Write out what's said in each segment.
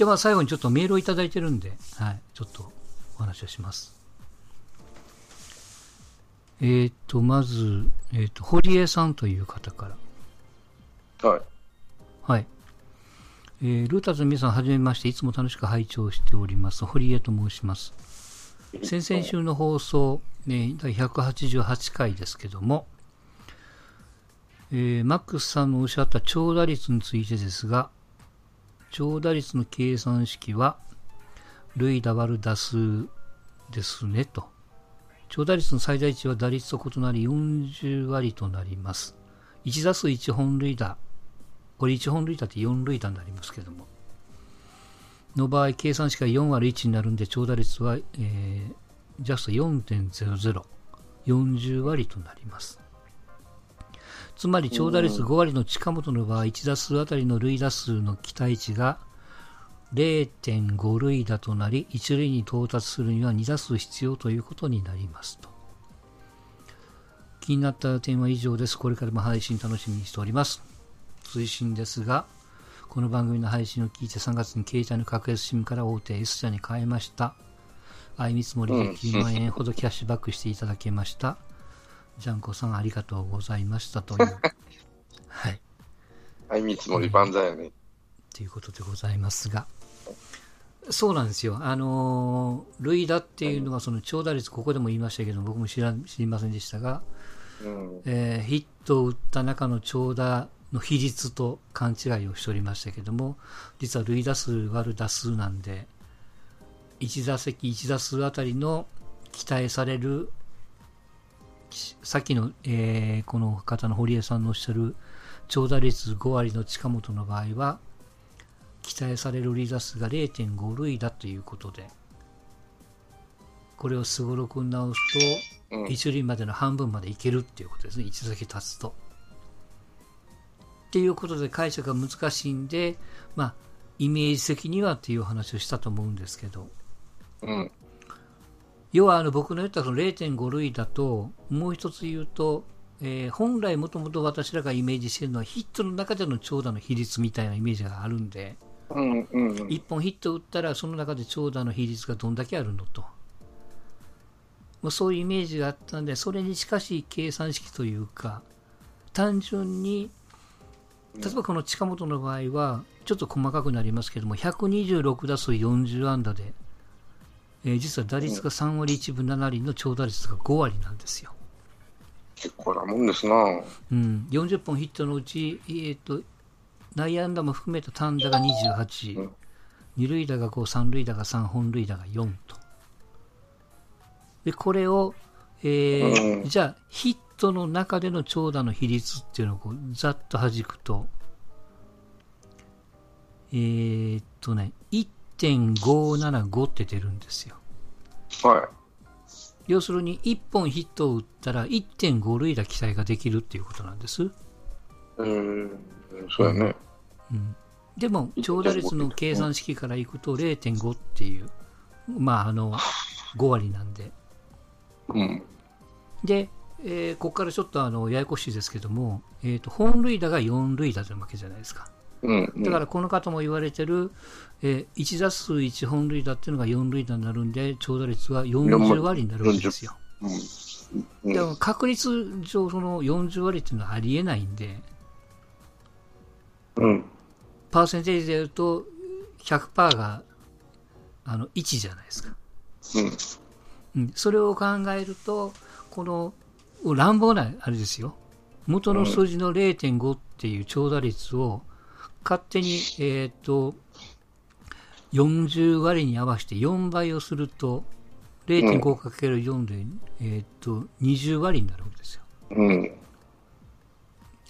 では最後にちょっとメールをいただいてるんで、はい、ちょっとお話をします。えっ、ー、と、まず、えっ、ー、と、堀江さんという方から。はい。はい。えー、ルーターズの皆さん、はじめまして、いつも楽しく拝聴しております。堀江と申します。先々週の放送、ね、第188回ですけども、えー、マックスさんのおっしゃった長打率についてですが、長打率の計算式は、塁打割る打数ですねと。長打率の最大値は打率と異なり40割となります。1打数1本塁打。これ1本塁打って4塁打になりますけども。の場合、計算式が4割1になるんで、長打率は、えー、ジャスト4.00。40割となります。つまり長打率5割の近本の場合、1打数あたりの塁打数の期待値が0.5塁打となり、1塁に到達するには2打数必要ということになりますと。気になった点は以上です。これからも配信楽しみにしております。追伸ですが、この番組の配信を聞いて3月に携帯の格安 SIM から大手 S 社に変えました。相見積もりで9万円ほどキャッシュバックしていただけました。ジャンコさんありがとうございましたという。はい。相見積もり万歳やね。ということでございますが。そうなんですよ。あのー、塁打っていうのは、その長打率、ここでも言いましたけど、僕も知ら知りませんでしたが、うん、えー、ヒットを打った中の長打の比率と勘違いをしておりましたけども、実は塁打数割る打数なんで、1打席1打数あたりの期待される、さっきの、えー、この方の堀江さんのおっしゃる長打率5割の近本の場合は、期待される離脱が0.5類だということで、これをすごろくに直すと、1塁までの半分までいけるっていうことですね、1打け立つと。っていうことで解釈が難しいんで、まあ、イメージ的にはっていう話をしたと思うんですけど、うん、要はあの僕の言ったその0.5類だと、もう一つ言うと、えー、本来もともと私らがイメージしてるのはヒットの中での長打の比率みたいなイメージがあるんで、うんうん、1本ヒット打ったらその中で長打の比率がどんだけあるのと。まあ、そういうイメージがあったんで、それに近しい計算式というか、単純に、例えばこの近本の場合は、ちょっと細かくなりますけども、126打数40安打で、えー、実は打率が3割1分7厘の長打率が5割なんですよ。結構なもんですな。うん、40本ヒットのうち、えーと内野安打も含めた単打が28、二塁打が5、三塁打が3、本塁打が4と。で、これを、えー、じゃあ、ヒットの中での長打の比率っていうのをこうざっと弾くと、えー、っとね、1.575って出るんですよ。はい。要するに、1本ヒットを打ったら1.5塁打期待ができるっていうことなんです。うん。そうやね。うん、でも、長打率の計算式からいくと0.5っていう、まあ、あの、5割なんで。うん、で、えー、ここからちょっとあのややこしいですけども、えーと、本塁打が4塁打というわけじゃないですか。うんうん、だからこの方も言われてる、えー、1打数1本塁打っていうのが4塁打になるんで、長打率は40割になるわけですよ。うん、でも確率上、その40割っていうのはありえないんで、うん、パーセンテージで言うと100%があの1じゃないですか、うん、うん、それを考えるとこの乱暴なあれですよ。元の数字の0.5っていう長打率を勝手に、えっ、ー、と40割に合わせて4倍をすると 0.5×4 で、えー、と20割になるわけですよ。うん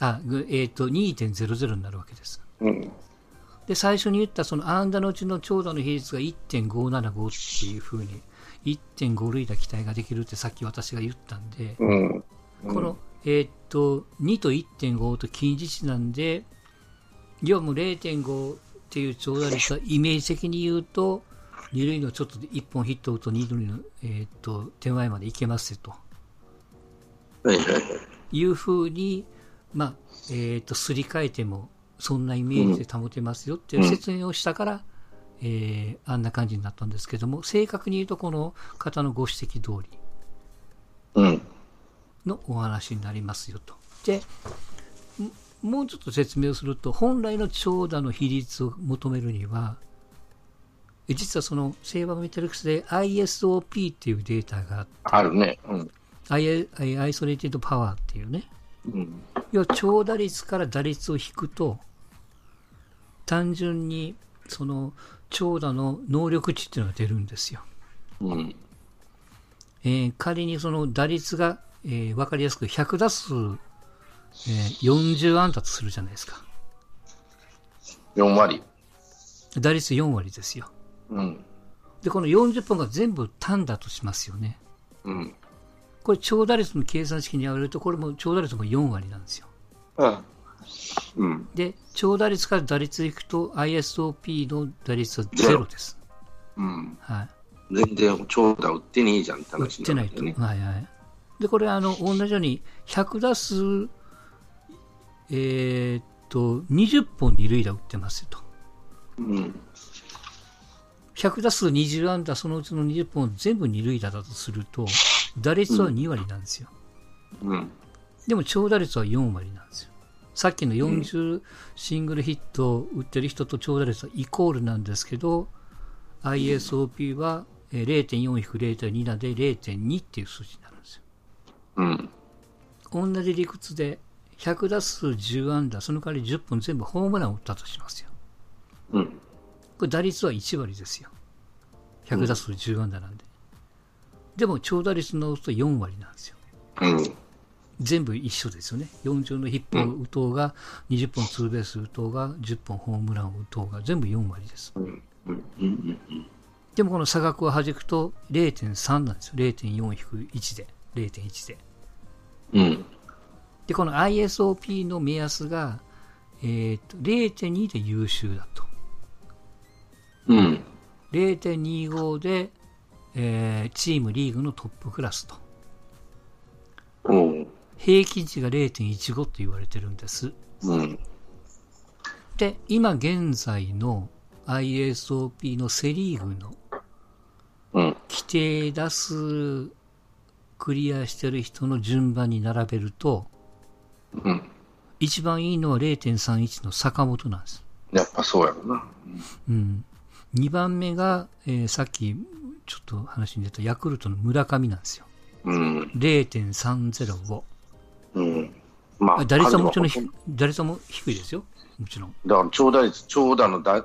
あ、えっ、ー、と、2.00になるわけです。うん、で、最初に言ったそのアンダのうちの長打の比率が1.575っていうふうに、1.5塁打期待ができるってさっき私が言ったんで、うんうん、この、えっ、ー、と、2と1.5と近似値なんで、要はもう0.5っていう長打率はイメージ的に言うと、二塁のちょっと1本ヒットを打つと二塁の、えーと、手前まで行けますよと。いうふうに、まあ、えっ、ー、と、すり替えても、そんなイメージで保てますよっていう説明をしたから、えーあんな感じになったんですけども、正確に言うとこの方のご指摘通りうん。のお話になりますよと。で、んもうちょっと説明をすると、本来の長打の比率を求めるには、え実はそのセイバーメトリクスで ISOP っていうデータがあって、あるね。うん。 I Isolated Power っていうね、うん。要は長打率から打率を引くと、単純にその長打の能力値っていうのが出るんですよ。うん。えー仮にその打率が、えー分かりやすく100打数、えー40安打とするじゃないですか。4割。打率4割ですよ。うん。で、この40本が全部単打としますよね。うん。これ長打率の計算式に合わせると、これも長打率も4割なんですよ。あうん。で、長打率から打率いくと ISOP の打率はゼロです。うん。はい。全然長打打ってねえじゃんって打っ話てないと。はいはい。で、これ、あの、同じように、100打数、えーっと、20本二塁打打ってますよと。うん。100打数20安打、そのうちの20本全部二塁打だとすると、打率は2割なんですよ。うん。でも長打率は4割なんですよ。さっきの40シングルヒットを打ってる人と長打率はイコールなんですけど、ISOP はえー0.4-0.2なんで0.2っていう数字になるんですよ。うん。同じ理屈で100打数10安打、その代わり10本全部ホームランを打ったとしますよ。うん。これ打率は1割ですよ。100打数10安打なんで。でも長打率の打つと4割なんですよ。うん。全部一緒ですよね。40のヒットを打とうが、20本ツーベース打とうが、10本ホームランを打とうが、全部4割です。うん。うん。うん。でもこの差額を弾くと0.3なんですよ。0.4-1で。0.1で。うん。で、この ISOP の目安が、えーと0.2で優秀だと。うん。0.25で、えーチームリーグのトップクラスと。うん。平均値が0.15と言われてるんです。うん。で、今現在の ISOP のセリーグのうん。規定打数クリアしてる人の順番に並べると、うん。一番いいのは0.31の坂本なんです。やっぱそうやろな。うん。2番目が、えーさっきちょっと話に出たヤクルトの村上なんですよ。うん。0.305。うん。まあ打率はもちろん打率はも低いですよ。もちろん。だから長打率、長打のだ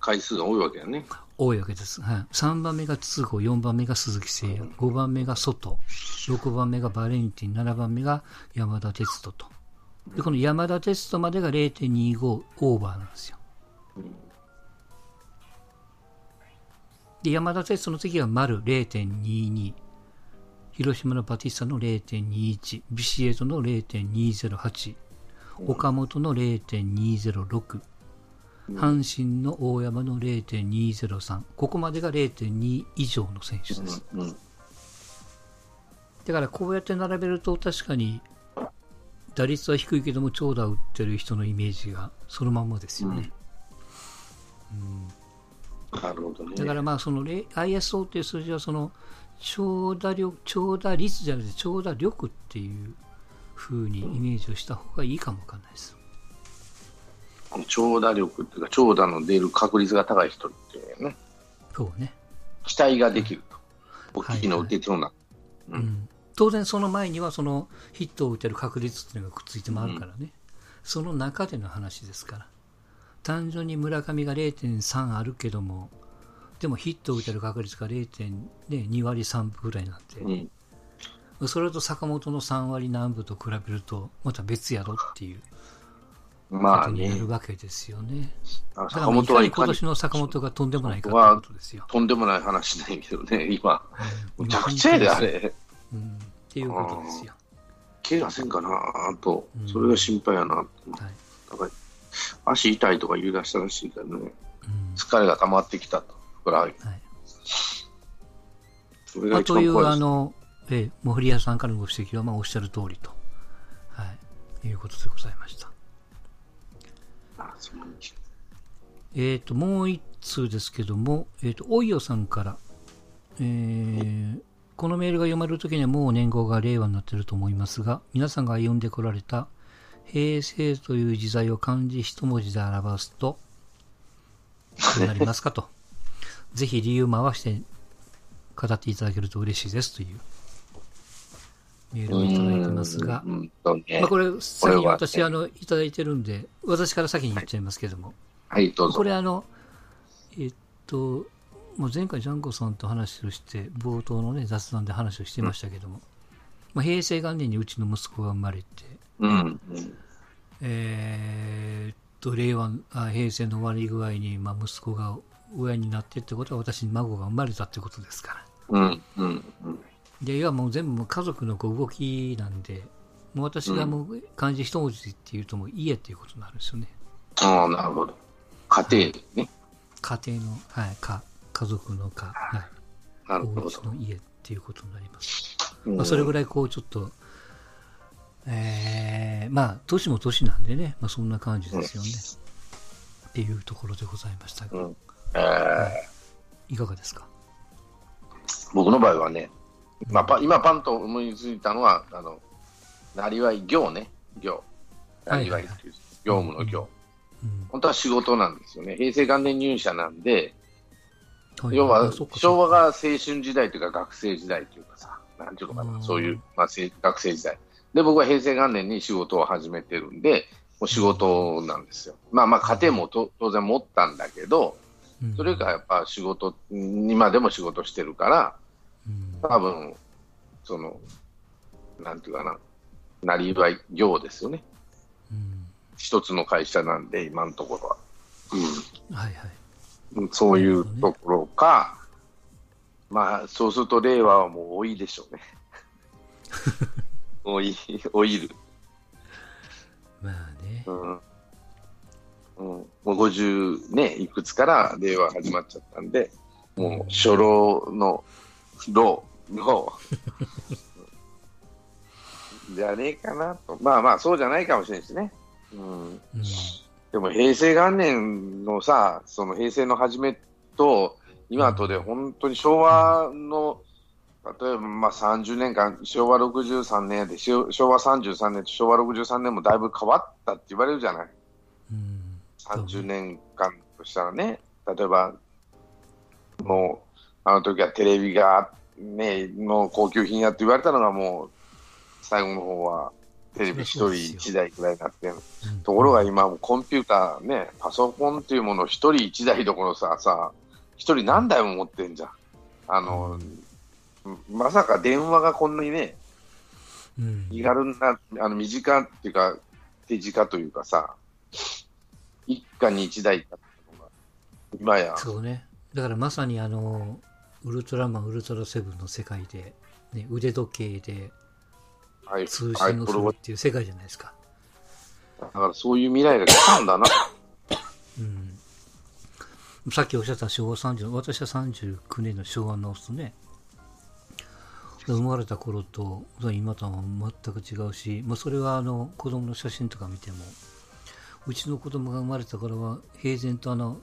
回数が多いわけやね。多いわけです。はい。3番目が筒子、4番目が鈴木誠也、5番目が外、6番目がバレンティン、7番目が山田哲人と。で、この山田哲人までが0.25オーバーなんですよ。で、山田哲人の次は丸0.22。広島のバティスタの0.21。ビシエドの0.208。岡本の0.206。阪神の大山の0.203。ここまでが0.2以上の選手です。うん。だからこうやって並べると確かに打率は低いけども長打を打ってる人のイメージがそのまんまですよね。なるほどね。だからまあそのれ ISO っていう数字はその長打力、長打率じゃなくて長打力っていう風にイメージをした方がいいかもわかんないです。長打力っていうか、長打の出る確率が高い人っていうね、そうね。期待ができると。大きいの打てそうな。うん、当然その前にはそのヒットを打てる確率っていうのがくっついてもあるからね、その中での話ですから単純に村上が0.3あるけどもでもヒットを打てる確率が0.2割3分ぐらいになって、うん。それと坂本の3割何分と比べるとまた別やろっていうまあねる、わけですよね。だから坂本は今年の坂本がとんでもないかということですよ。とんでもない話だけどね、今。うんむちゃくちゃやで、あ。れ。うん、っていうことですよ。怪我せんかなとう、んそれが心配やなと。はい足痛いとか言い出したらしいからね、うん疲れが溜まってきたと。ふくらはぎ。はいそれがまあ、という一番怖いです。あの、えー、モフリアさんからのご指摘は、まあ、おっしゃる通りと、はい、いうことでございました。あそえっ、と、もう一通ですけども、えっ、と、おいよさんから、えーこのメールが読まれるときにはもう年号が令和になっていると思いますが、皆さんが歩んでこられた平成という時代を漢字一文字で表すと、どうなりますかと。ぜひ理由回して語っていただけると嬉しいですというメールをいただいてますが、まあ、これ、先には私、あの、いただいてるんで、私から先に言っちゃいますけども、はい、どうぞ。これあの、えっと、もう前回ジャンコさんと話をして、冒頭のね、雑談で話をしてましたけども、まあ、平成元年にうちの息子が生まれて、うん。うんえーっと、令和、あ平成の終わり具合に、まあ、息子が親になってってことは、私に孫が生まれたってことですから。うん。うん。うん。で、いや、もう全部家族のこう動きなんで、もう私がもう漢字一文字っていうと、もう家っていうことになるんですよね。ああ、なるほど。家庭ね。家庭の、はい、か、家族のか、はい。なるほどお家。の家っていうことになります。うんまあ、それぐらいこうちょっと、えー、まあ年も年なんでね、まあ、そんな感じですよね。っていうところでございましたが、うんえーいかがですか？僕の場合はね、まあ、パ今パンと思いついたのは、あの、なりわい業ね、業。なりわいっていう、業務の業。うん本当は仕事なんですよね。平成元年入社なんで、はい要は昭和が青春時代というか学生時代というかさ、なんていうのかな、うんそういう、まあ、せ学生時代。で、僕は平成元年に仕事を始めてるんで、もう仕事なんですよ。まあまあ家庭もと当然持ったんだけど、うんそれがやっぱ仕事、今でも仕事してるから、うん多分、その、なんていうかな、なりわい業ですよね。うん一つの会社なんで、今のところは。はいはい。うん、そういうところか、まあ、そうすると令和はもう多いでしょうね。多い、老いる。まあねう。ん。うん、もう50ね、いくつから令和始まっちゃったんで、もう初老の、老の、じゃねえかなと。まあまあ、そうじゃないかもしれないですね。うん。うんでも平成元年のさ、その平成の初めと今とで本当に昭和の、例えばまあ30年間、昭和63年で、昭和33年と昭和63年もだいぶ変わったって言われるじゃない。うん30年間としたらね、例えば、もう、あの時はテレビが、ね、の高級品やって言われたのがもう、最後の方はテレビ一人一台くらいになってる。うんところが今、コンピューターね、パソコンっていうものを一人一台どころさ、さ、一人何台も持ってんじゃん。あの、まさか電話がこんなにね、うん気軽な、あの、身近っていうか、手近というかさ、一家に一台だったのが、今や、そうね。だからまさにあの、ウルトラマン、ウルトラセブンの世界で、ね、腕時計ではい、通信をするっていう世界じゃないですか。だからそういう未来が来たんだな。うん。さっきおっしゃった昭和30、私は39年の昭和のオスね。生まれた頃と今とは全く違うし、まあ、それはあの子供の写真とか見ても、うちの子供が生まれた頃は平然とあの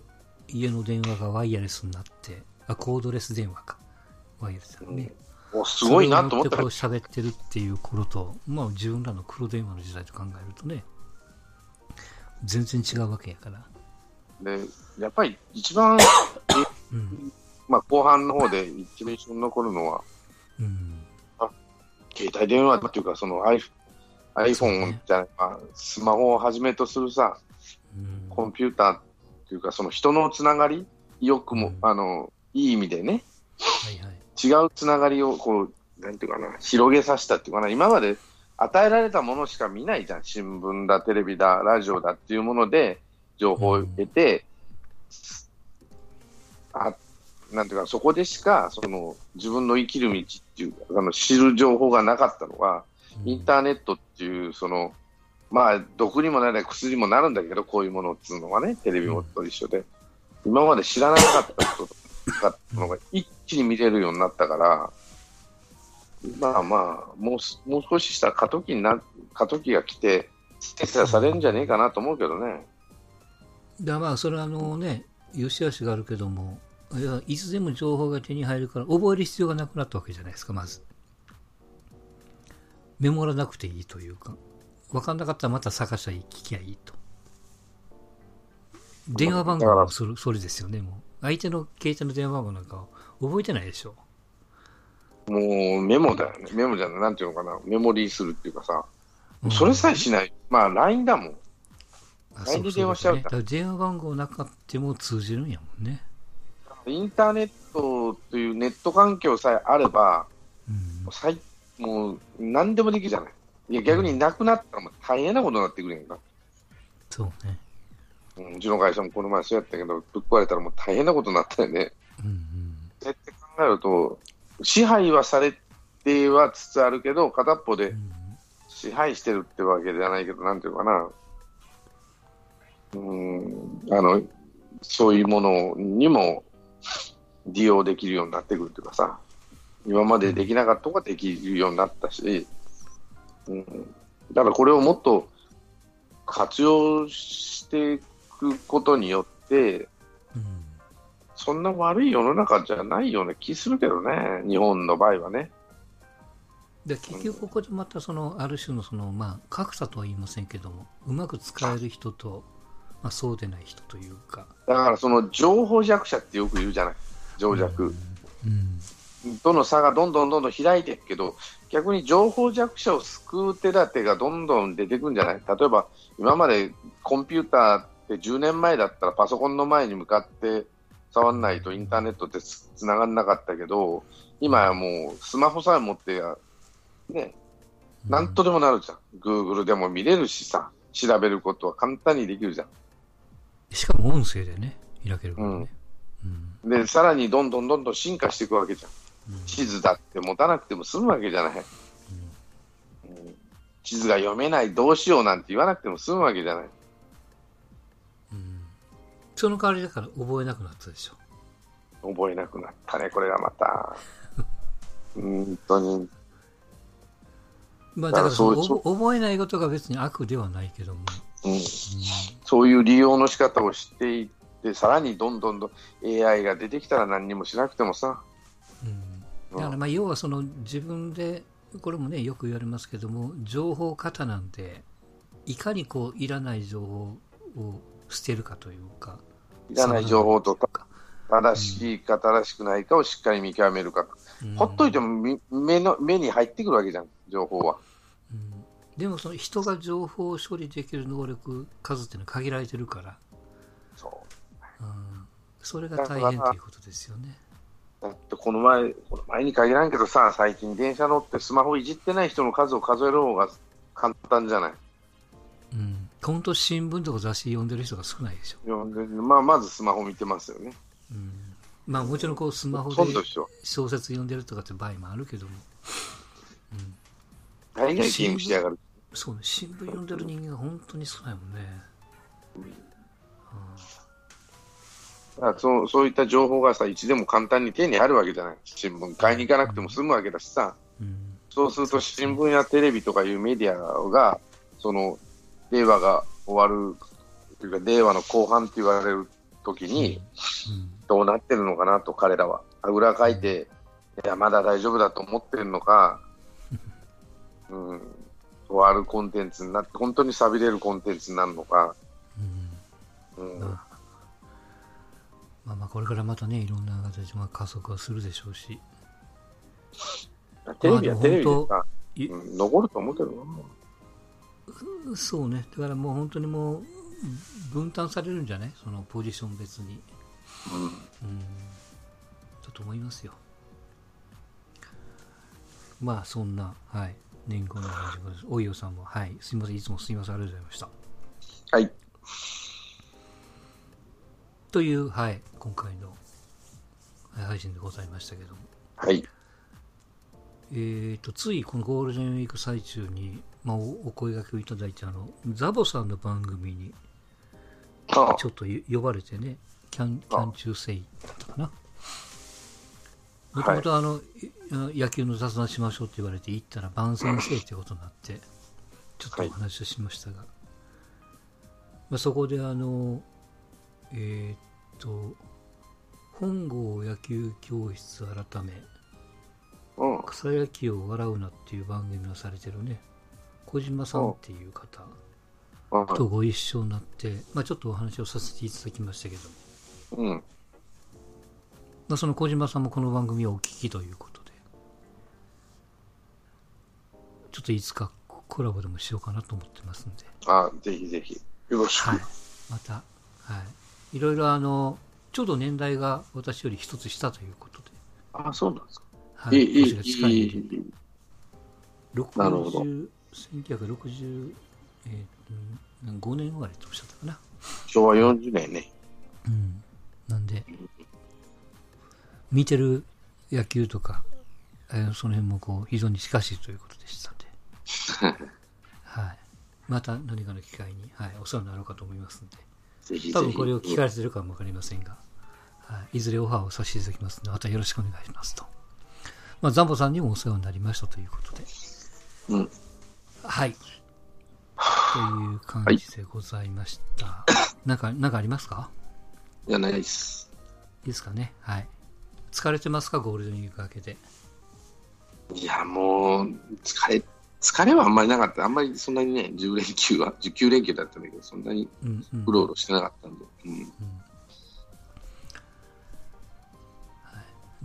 家の電話がワイヤレスになって、あ、コードレス電話か。ワイヤレスだね。おすごいなと思ったそれを持ってこう喋ってるっていう頃と、まあ自分らの黒電話の時代と考えるとね、全然違うわけやから。で、やっぱり一番、うん。まあ後半の方で一番印象に残るのは、うん。携帯電話っていうか、その iPhone そうね iPhone じゃない、まあ、スマホをはじめとするさ、うんコンピューターっていうか、その人のつながり、よくも、うんあの、いい意味でね、はいはい。違うつながりを、こう、なんていうかな、広げさせたっていうかな、今まで与えられたものしか見ないじゃん。新聞だ、テレビだ、ラジオだっていうもので、情報を得て、あなんていうか、そこでしか、その、自分の生きる道っていうか、あの、知る情報がなかったのが、インターネットっていう、その、まあ、毒にもならない薬にもなるんだけど、こういうものっていうのはね、テレビもと一緒で、今まで知らなかったこととかっていうのが一気に見れるようになったから、まあまあ、もうもう少ししたら過渡期にな、過渡期が来て、精査されるんじゃねえかなと思うけどね。だまあ、それはあのね、良し悪しがあるけども、いやいつでも情報が手に入るから、覚える必要がなくなったわけじゃないですか、まず。メモらなくていいというか、分かんなかったらまた探したら聞きゃいいと。電話番号はそれそれですよね、もう。相手の携帯の電話番号なんか覚えてないでしょ？もうメモだよね。メモじゃない、なんていうのかな。メモリーするっていうかさ、それさえしない。まあ、LINE だもん。あ LINE で電話しちゃうね、だから電話番号なかっても通じるんやもんね。インターネットというネット環境さえあれば、うんもう最もう何でもできるじゃない。いや、逆になくなったらもう大変なことになってくるやんか。そうね。うちの会社もこの前そうやったけど、ぶっ壊れたらもう大変なことになったよね。うんうん。って考えると、支配はされてはつつあるけど、片っぽでうん支配してるってわけじゃないけど、なんていうのかな。うん、あの、そういうものにも利用できるようになってくるっていうかさ、今までできなかったことができるようになったし、うん、だからこれをもっと活用していくことによって、うん。そんな悪い世の中じゃないような気するけどね、日本の場合はね。で結局ここでまたそのある種のそのまあ格差とは言いませんけどもうまく使える人と、まあ、そうでない人というか。だからその情報弱者ってよく言うじゃない、情弱。うん。との差がどんどんどんどん開いていくけど、逆に情報弱者を救う手立てがどんどん出てくるんじゃない。例えば、今までコンピューターって10年前だったらパソコンの前に向かって触んないとインターネットってつつながんなかったけど、今はもうスマホさえ持ってや、ね、なんとでもなるじゃん。Google でも見れるしさ、調べることは簡単にできるじゃん。しかも音声でね開けるからね、うんで、さらにどんどんどんどん進化していくわけじゃん。地図だって持たなくても済むわけじゃない。うん地図が読めない、どうしようなんて言わなくても済むわけじゃない。うんその代わりだから覚えなくなったでしょ覚えなくなったね、これがまた。本当に。まあだからそう覚えないことが別に悪ではないけども、うん、そういう利用の仕方を知っていって、さらにどんどんどん AI が出てきたら何にもしなくてもさ。うん、だからまあ要はその自分でこれもねよく言われますけども情報過多なんでいかにこういらない情報を捨てるかというかいらない情報とか、か、正しいか正しくないかをしっかり見極めるか。うんほっといてもみ目の目に入ってくるわけじゃん、情報は。うんでもその人が情報を処理できる能力数っていうのは限られてるから、そううん、それが大変ということですよね。だってこの前、この前に限らんけどさ、最近電車乗ってスマホいじってない人の数を数える方が簡単じゃない。うん、本当新聞とか雑誌読んでる人が少ないでしょ。読んでまあ、まずスマホ見てますよね。うん、まあもちろんこうスマホで。小説読んでるとかって場合もあるけども、うん、大概ゲームしてやがる。そうね、新聞読んでる人間が本当に少ないもんね。だからそうそういった情報がさ、いつでも簡単に手にあるわけじゃない。新聞買いに行かなくても済むわけだしさ。うんそうすると新聞やテレビとかいうメディアが、その、令和が終わる、というか、令和の後半って言われる時に、どうなってるのかなと、彼らは。あぐらかいて、いや、まだ大丈夫だと思ってるのか、うん、終わるコンテンツになって、本当に錆びれるコンテンツになるのか、うん。うん、まあまあまあこれからまたねいろんな形まあ加速はするでしょうし。テレビはテレビでうん、残ると思うけどな。そうね。だからもう本当にもう分担されるんじゃない？そのポジション別に。うん。うん。だと思いますよ。まあそんなはい。年後の話です。おいよさんもはい。すみません。いつもすみません。ありがとうございました。はい。というはい。今回のはい配信でございましたけども。はい。えー、とついこのゴールデンウィーク最中に、まあ、おお声掛けをいただいてあのザボさんの番組にちょっとよ呼ばれてねキャンキャン中世だったかな。もともとあの、い野球の雑談しましょうって言われて行ったら番宣生ってことになってちょっとお話をしましたが、まあ、そこであのえーっと、本郷野球教室改め、うん。草野球を笑うなっていう番組をされてるね、小島さんっていう方はとご一緒になって、まあ、ちょっとお話をさせていただきましたけど、い。うん。まあ、その小島さんもこの番組をお聞きということで、ちょっといつかコラボでもしようかなと思ってますんで、あ、ぜひぜひ。よろしく。はい、また、はい、いろいろあの、ちょうど年代が私より一つ下ということで、あ、そうなんですか。はいいい、いい、近いいい。なるほど60 1960、えー、5年生まれとおっしゃったかな。昭和40年ね。うん。なんで、見てる野球とか、えーその辺もこう非常に近しいということでしたんで、はい。また何かの機会に、はい、お世話になろうかと思いますんで、ぜひぜひ。多分これを聞かれてるかもわかりませんが、はい、いずれオファーをさせていただきますので、またよろしくお願いしますと。まあ、ザンボさんにもお世話になりましたということで、うん。はい。という感じでございました。なんか、なんかありますか？いや、ないです。いいですかね？はい。疲れてますか？ゴールデンウィーク明けて。いや、もう、疲れ、疲れはあんまりなかった。あんまりそんなにね、10連休は、19連休だったんだけど、そんなにうんうん。うろうろしてなかったんで。うん。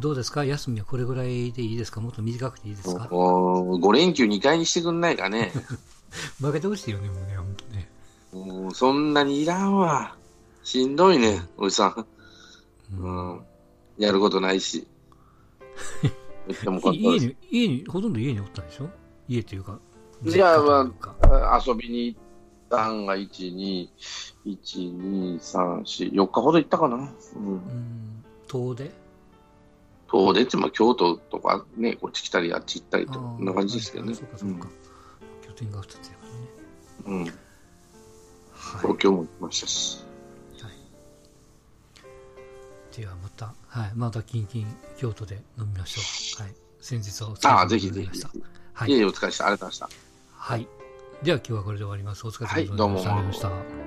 どうですか？休みはこれぐらいでいいですか？もっと短くていいですか？もう5連休2回にしてくんないかね。負けてほしいよね、もうね、本当ね。もうそんなにいらんわ。しんどいね、おじさん。うんうん。やることないし。家に、家に、ほとんど家におったでしょ？家というか。いや実家というか遊びに行ったんが1、2、1、2、3、4、4日ほど行ったかな。うん。うん。遠出？遠出って、まあ、京都とかね、こっち来たり、あっち行ったりと、んな感じですけどね。はいそうか、そうか。拠点が2つやからね。うん。うん。はい。東京も行きましたし。はい、ではまた、はい、また近々京都で飲みましょう。はい。先日はお疲ああ、れぜひぜひ様でござい。いえいえ、お疲れ様でした。ありがとうございました。はい。では今日はこれで終わります。お疲れ様でした。はいどうもありがとうございました。